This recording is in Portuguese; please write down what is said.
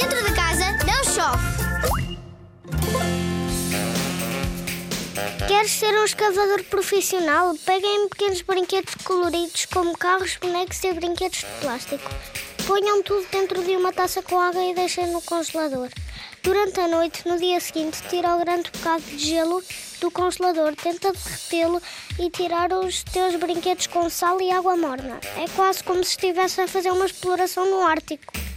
Dentro da casa não chove. Queres ser um escavador profissional? Peguem pequenos brinquedos coloridos, como carros, bonecos e brinquedos de plástico. Ponham tudo dentro de uma taça com água e deixem no congelador. Durante a noite, no dia seguinte, tira o grande bocado de gelo do congelador, tenta derretê-lo e tirar os teus brinquedos com sal e água morna. É quase como se estivesse a fazer uma exploração no Ártico.